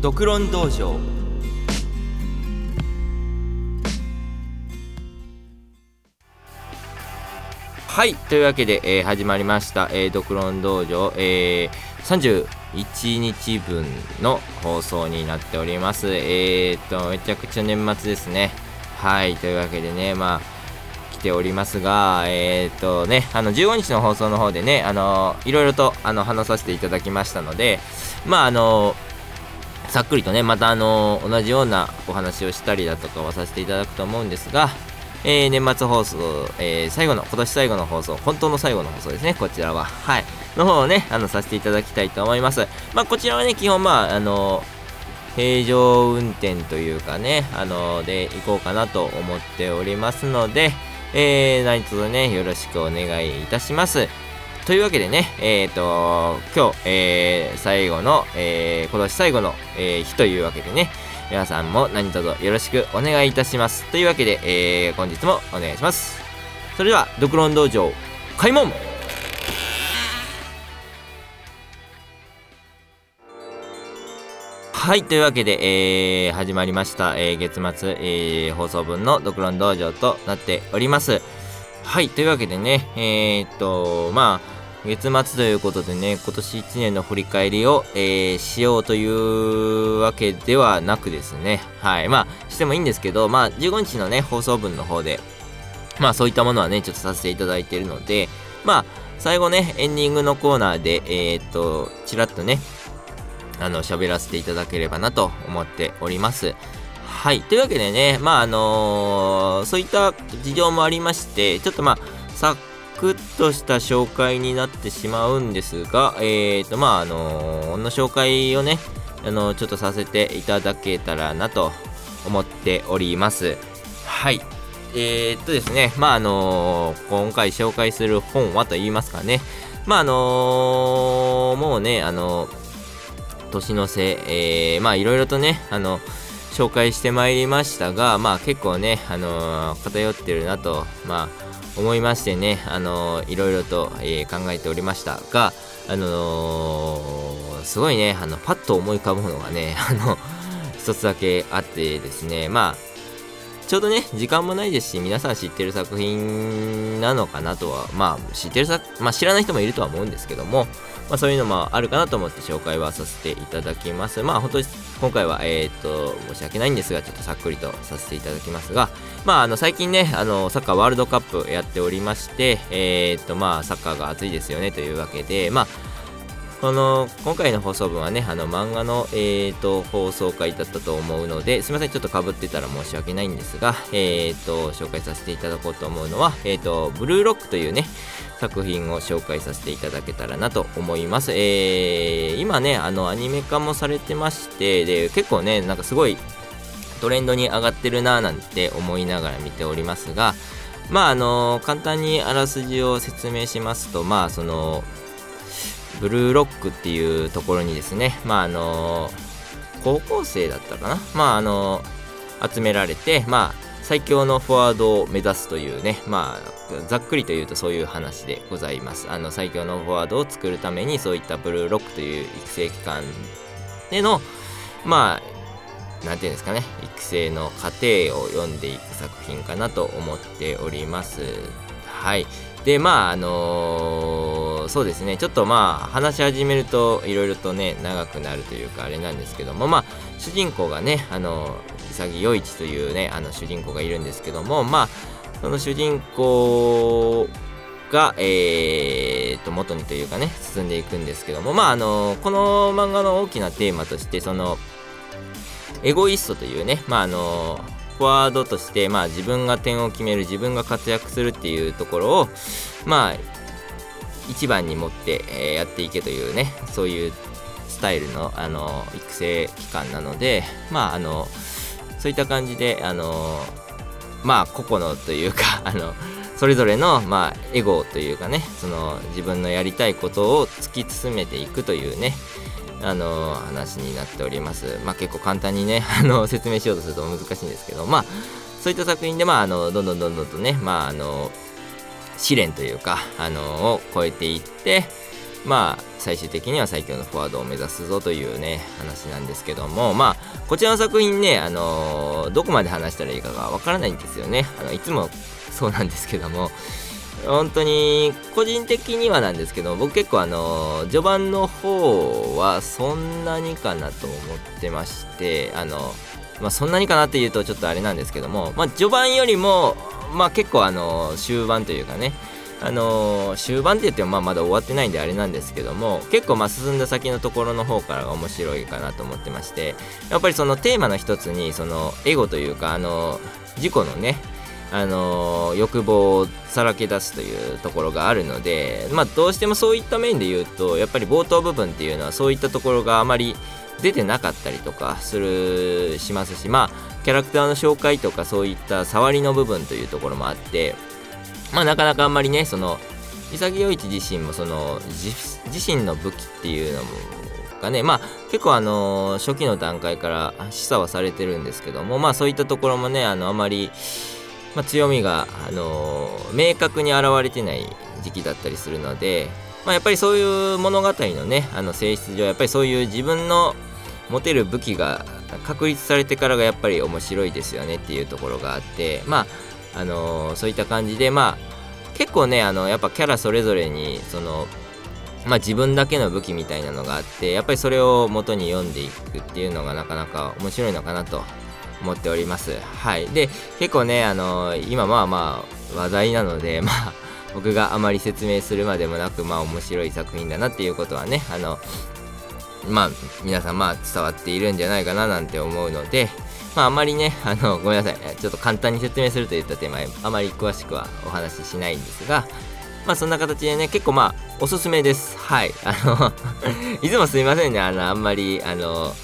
独論道場。はい。というわけで、えー、始まりました「えー、独論道場」えー、31日分の放送になっております。えー、っとめちゃくちゃ年末ですね。はい。というわけでねまあておりますがえー、っとねあの15日の放送の方でねあのいろいろとあの話させていただきましたのでまああのさっくりとねまたあの同じようなお話をしたりだとかはさせていただくと思うんですがえー、年末放送、えー、最後の、今年最後の放送、本当の最後の放送ですね、こちらは。はい。の方をね、あの、させていただきたいと思います。まあ、こちらはね、基本、まあ、あの、平常運転というかね、あの、で、行こうかなと思っておりますので、えー、何卒ね、よろしくお願いいたします。というわけでね、えっ、ー、と、今日、えー、最後の、えー、今年最後の、えー、日というわけでね、皆さんも何卒よろしくお願いいたします。というわけで、えー、本日もお願いします。それでは、ドクロン道場、開門はい、というわけで、えー、始まりました、えー、月末、えー、放送分の独論道場となっております。はい、というわけでね、えー、っと、まあ、月末ということでね、今年1年の振り返りを、え、しようというわけではなくですね、はい、まあ、してもいいんですけど、まあ、15日のね、放送分の方で、まあ、そういったものはね、ちょっとさせていただいているので、まあ、最後ね、エンディングのコーナーで、え、っと、ちらっとね、あの、喋らせていただければなと思っております。はい。というわけでね、まあ、あのー、そういった事情もありまして、ちょっとまあ、さクッとした紹介になってしまうんですが、えーと、まあ、あのー、の紹介をね、あの、ちょっとさせていただけたらなと思っております。はい。えー、っとですね、まあ、あの、今回紹介する本はと言いますかね、まあ、あの、もうね、あの年の瀬、えー、まあ、いろいろとね、あの、紹介してまいりましたが、まあ、結構ね、あの偏ってるなと、まあ、思いましてね、あのー、いろいろと、えー、考えておりましたが、あの、すごいね、あの、パッと思い浮かぶのがね、あの、一つだけあってですね、まあ、ちょうどね、時間もないですし、皆さん知ってる作品なのかなとは、まあ、知ってる作、まあ、知らない人もいるとは思うんですけども、まあ、そういうのもあるかなと思って紹介はさせていただきます。まあ、本当に今回は、えっ、と、申し訳ないんですが、ちょっとさっくりとさせていただきますが、まあ、あの、最近ね、あの、サッカーワールドカップやっておりまして、えっ、と、まあ、サッカーが熱いですよねというわけで、まあ、この今回の放送分はね、あの漫画の、えーと、放送回だったと思うので、すみません、ちょっとかぶってたら申し訳ないんですが、えーと、紹介させていただこうと思うのは、えーと、ブルーロックというね、作品を紹介させていただけたらなと思います。えー、今ね、あのアニメ化もされてまして、で結構ね、なんかすごいトレンドに上がってるなぁなんて思いながら見ておりますが、まああの簡単にあらすじを説明しますと、まあそのブルーロックっていうところにですね、まああの高校生だったかな、まああの集められて、まあ最強のフォワードを目指すというね、まあざっくりと言うとそういう話でございます。あの最強のフォワードを作るためにそういったブルーロックという育成機関での、まあなんていうんですかね、育成の過程を読んでいく作品かなと思っております。はい。で、まあ、あのー、そうですね、ちょっとまあ、話し始めると、いろいろとね、長くなるというか、あれなんですけども、まあ、主人公がね、あの、潔与一というね、あの、主人公がいるんですけども、まあ、その主人公が、えー、と、元にというかね、進んでいくんですけども、まあ、あの、この漫画の大きなテーマとして、その、エゴイストというね、まあ、あの、フォワードとして、まあ、自分が点を決める自分が活躍するっていうところをまあ一番に持って、え、やっていけというねそういうスタイルのあの育成期間なのでまああのそういった感じであのまあ個々のというか あのそれぞれの、まあ、エゴというかねその自分のやりたいことを突き進めていくというねあの話になっております。まあ、結構簡単にね あの説明しようとすると難しいんですけど、まあ、そういった作品で、まあ、あのどんどんどんどんとね、まあ、あの試練というか、あのを超えていって、まあ、最終的には最強のフォワードを目指すぞというね話なんですけどもまあこちらの作品ね、あのー、どこまで話したらいいかがわからないんですよね。あのいつもそうなんですけども本当に個人的にはなんですけど僕結構あの序盤の方はそんなにかなと思ってましてあのまあそんなにかなっていうとちょっとあれなんですけどもまあ序盤よりもまあ結構あの終盤というかね。あのー、終盤って言ってもまあまだ終わってないんであれなんですけども結構まあ進んだ先のところの方からが面白いかなと思ってましてやっぱりそのテーマの一つにそのエゴというかあの自己のねあの欲望をさらけ出すというところがあるので、まあ、どうしてもそういった面で言うとやっぱり冒頭部分っていうのはそういったところがあまり出てなかったりとかするしますしまあキャラクターの紹介とかそういった触りの部分というところもあってまあなかなかあんまりねその潔一自身もその自身の武器っていうのもがねまあ結構あの初期の段階から示唆はされてるんですけどもまあそういったところもねあのあまり、まあ、強みがあの明確に現れてない時期だったりするのでまあ、やっぱりそういう物語のねあの性質上やっぱりそういう自分の持てる武器が確立されてからがやっぱり面白いですよねっていうところがあってまああのー、そういった感じでまあ結構ねあのやっぱキャラそれぞれにそのまあ、自分だけの武器みたいなのがあってやっぱりそれを元に読んでいくっていうのがなかなか面白いのかなと思っております。はい。で結構ねあのー、今まあまあ話題なので まあ僕があまり説明するまでもなくまあ面白い作品だなっていうことはねあのまあ皆さんまあ伝わっているんじゃないかななんて思うのでまああまりね あのごめんなさい。ちょっと簡単に説明するといったテーマあまり詳しくはお話ししないんですがまあそんな形でね結構まあおすすめです。はい。あの いつもすいませんね。あのあんまりあの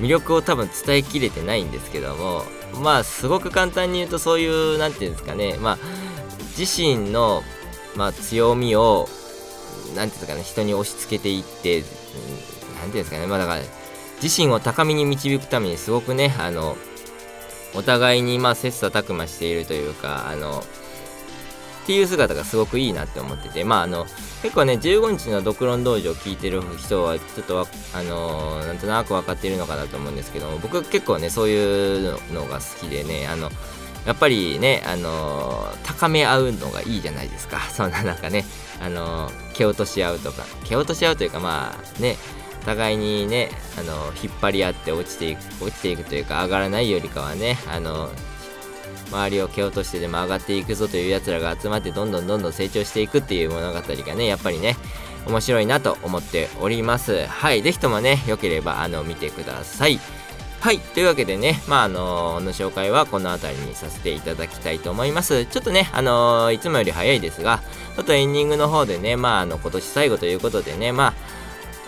魅力を多分伝えきれてないんですけどもまあすごく簡単に言うとそういう何て言うんですかね。まあ自身のまあ、強みを、なんていうんですかね、人に押し付けていって、なんていうんですかね、まあだから、自身を高みに導くためにすごくね、あの、お互いにまあ切磋琢磨しているというか、あの、っていう姿がすごくいいなって思ってて、まああの、結構ね、15日のドクロ道場を聞いてる人は、ちょっとあの、なんとなく分かっているのかなと思うんですけども、僕結構ね、そういうのが好きでね、あの、やっぱりね、あの、高め合うのがいいじゃないですか。そんななんかね、あの、蹴落とし合うとか、蹴落とし合うというか、まあね、互いにね、あの、引っ張り合って落ちていく、落ちていくというか、上がらないよりかはね、あの周りを蹴落としてでも上がっていくぞというやつらが集まってどんどんどんどん成長していくっていう物語がねやっぱりね面白いなと思っておりますはい是非ともね良ければあの見てくださいはい。というわけでね、まあ、あのー、の紹介はこの辺りにさせていただきたいと思います。ちょっとね、あのー、いつもより早いですが、ちょっとエンディングの方でね、まあ、あの、今年最後ということでね、まあ、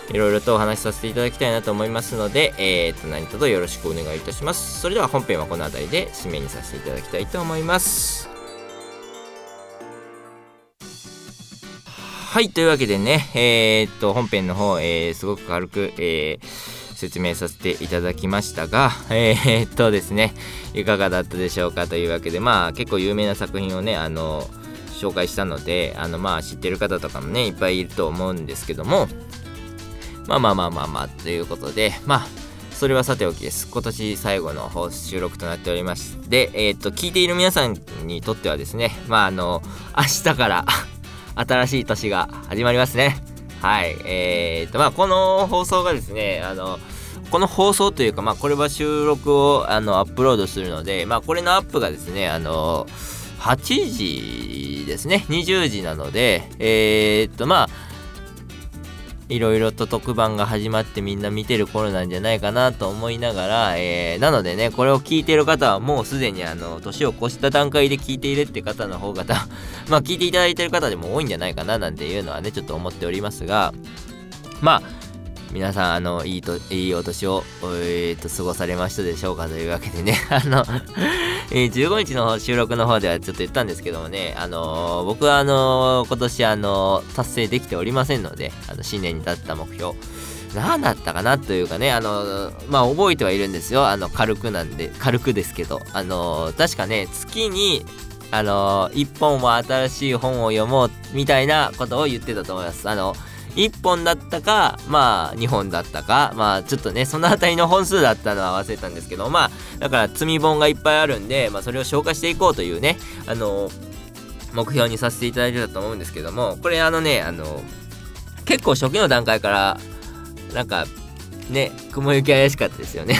いろいろとお話しさせていただきたいなと思いますので、えー、と、何卒よろしくお願いいたします。それでは本編はこの辺りで締めにさせていただきたいと思います。はい、というわけでね、えー、っと、本編の方、えー、すごく軽く、えー、説明させていただきましたが、えー、っとですね、いかがだったでしょうかというわけで、まあ結構有名な作品をね、あの、紹介したので、あの、まあ知ってる方とかもね、いっぱいいると思うんですけども、まあまあまあまあまあ、ということで、まあ、それはさておきです。今年最後の収録となっておりまして、えー、っと、聞いている皆さんにとってはですね、まああの、明日から新しい年が始まりますね。はい。えー、っと、まあこの放送がですね、あの、この放送というか、まあ、これは収録をあのアップロードするので、まあ、これのアップがですね、あの、8時ですね、20時なので、えー、っと、まあ、いろいろと特番が始まってみんな見てる頃なんじゃないかなと思いながら、えー、なのでね、これを聞いてる方はもうすでにあの、年を越した段階で聞いているって方の方が、まあ聞いていただいてる方でも多いんじゃないかななんていうのはね、ちょっと思っておりますが、まあ、皆さん、あの、いいと、いいお年を、えー、と、過ごされましたでしょうかというわけでね、あの、えー、15日の収録の方ではちょっと言ったんですけどもね、あのー、僕はあのー、今年あの達成できておりませんので、あの、新年に立った目標、何だったかなというかね、あのまあ、覚えてはいるんですよ。あの、軽くなんで、軽くですけど、あの確かね、月に、あの一本は新しい本を読もうみたいなことを言ってたと思います。あの1本だったかまあ2本だったかまあちょっとねその辺りの本数だったのは忘れたんですけどまあだから積み本がいっぱいあるんで、まあ、それを消化していこうというねあの目標にさせていただいてたと思うんですけどもこれあのねあの結構初期の段階からなんかね雲行き怪しかったですよね。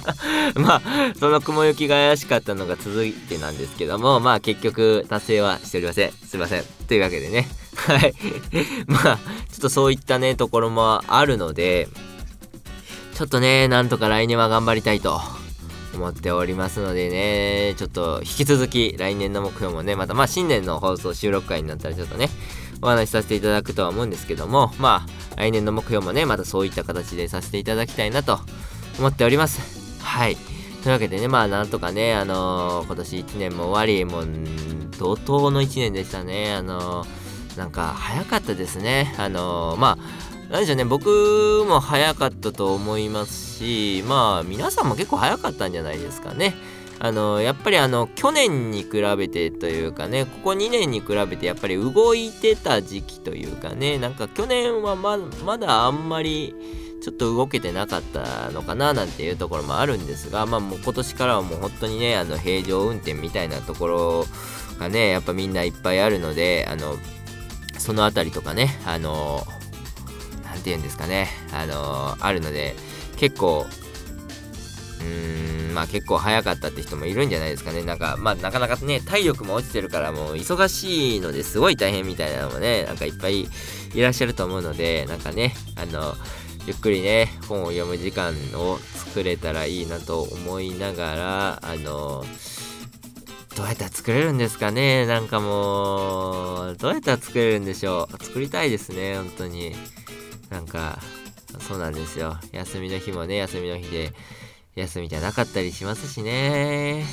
まあその雲行きが怪しかったのが続いてなんですけどもまあ結局達成はしておりません。すいません。というわけでね。はい。まあちょっとそういったねところもあるのでちょっとねなんとか来年は頑張りたいと思っておりますのでねちょっと引き続き来年の目標もねまたまあ新年の放送収録会になったらちょっとねお話しさせていただくとは思うんですけどもまあ来年の目標もねまたそういった形でさせていただきたいなと思っております。はい。というわけでねまあなんとかねあのー、今年1年も終わりもう怒涛の1年でしたね。あのー、なんか早かったですねあの、まあなんでしょうね、僕も早かったと思いますし、まあ、皆さんも結構早かったんじゃないですかね。あの、やっぱりあの、去年に比べてというかね、ここ2年に比べてやっぱり動いてた時期というかね、なんか去年はままだあんまり、ちょっと動けてなかったのかななんていうところもあるんですが、まあもう今年からはもう本当にね、あの平常運転みたいなところがね、やっぱみんないっぱいあるので、あの、そのあたりとかね、あの、ていうんですかね、あのー、あるので、結構、うーん、まあ結構早かったって人もいるんじゃないですかね。なんか、まあなかなかね、体力も落ちてるからもう忙しいのですごい大変みたいなのもね、なんかいっぱいいらっしゃると思うので、なんかね、あの、ゆっくりね、本を読む時間を作れたらいいなと思いながら、あの、どうやったら作れるんですかね？なんかもう、どうやったら作れるんでしょう？作りたいですね、本当に。なんか、そうなんですよ。休みの日もね、休みの日で、休みじゃなかったりしますしね。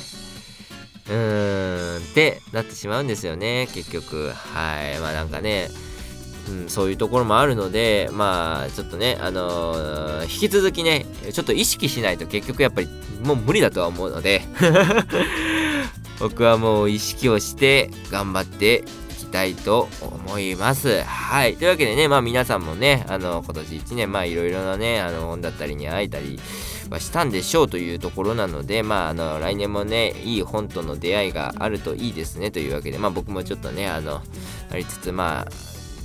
うーん、ってなってしまうんですよね、結局。はい。まあなんかね、うん、そういうところもあるので、まあ、ちょっとね、あのー、引き続きね、ちょっと意識しないと結局やっぱりもう無理だとは思うので僕はもう意識をして頑張っていきたいと思います。はい。というわけでね、まあ皆さんもね、あの、今年1年、まあいろいろなね、あの、本だったりに会えたりはしたんでしょうというところなので、まあ、あの、来年もね、いい本との出会いがあるといいですね、というわけで、まあ僕もちょっとね、あの、ありつつ、まあ、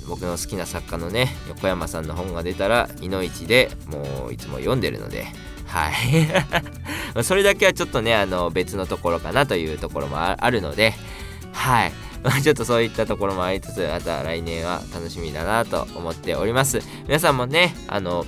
僕の好きな作家のね、横山さんの本が出たら、いの一でもういつも読んでるので、はい。それだけはちょっとね、あの、別のところかなというところもあるので、はい。ちょっとそういったところもありつつ、また来年は楽しみだなと思っております。皆さんもね、あの、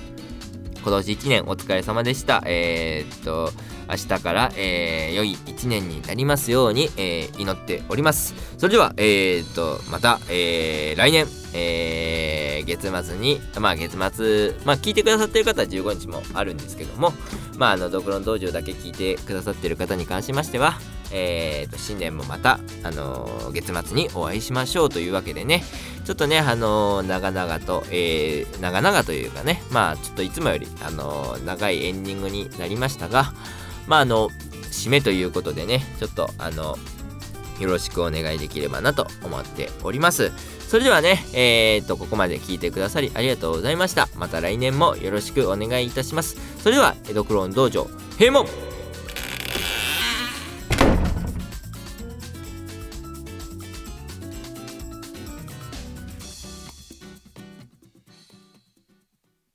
今年1年お疲れ様でした。えー、っと、明日から、えー、良い1年になりますように、えー、祈っております。それでは、えー、っと、また、えー、来年、えー、月末に、まあ月末、まあ聞いてくださってる方は15日もあるんですけども、まああの、ドクロン道場だけ聞いてくださってる方に関しましては、えー、と新年もまた、あのー、月末にお会いしましょうというわけでねちょっとね、あのー、長々と、えー、長々というかねまあちょっといつもより、あの、長いエンディングになりましたがまああの締めということでねちょっとあのよろしくお願いできればなと思っております。それではね、えー、っと、ここまで聞いてくださりありがとうございました。また来年もよろしくお願いいたします。それでは、江戸クローン道場、閉門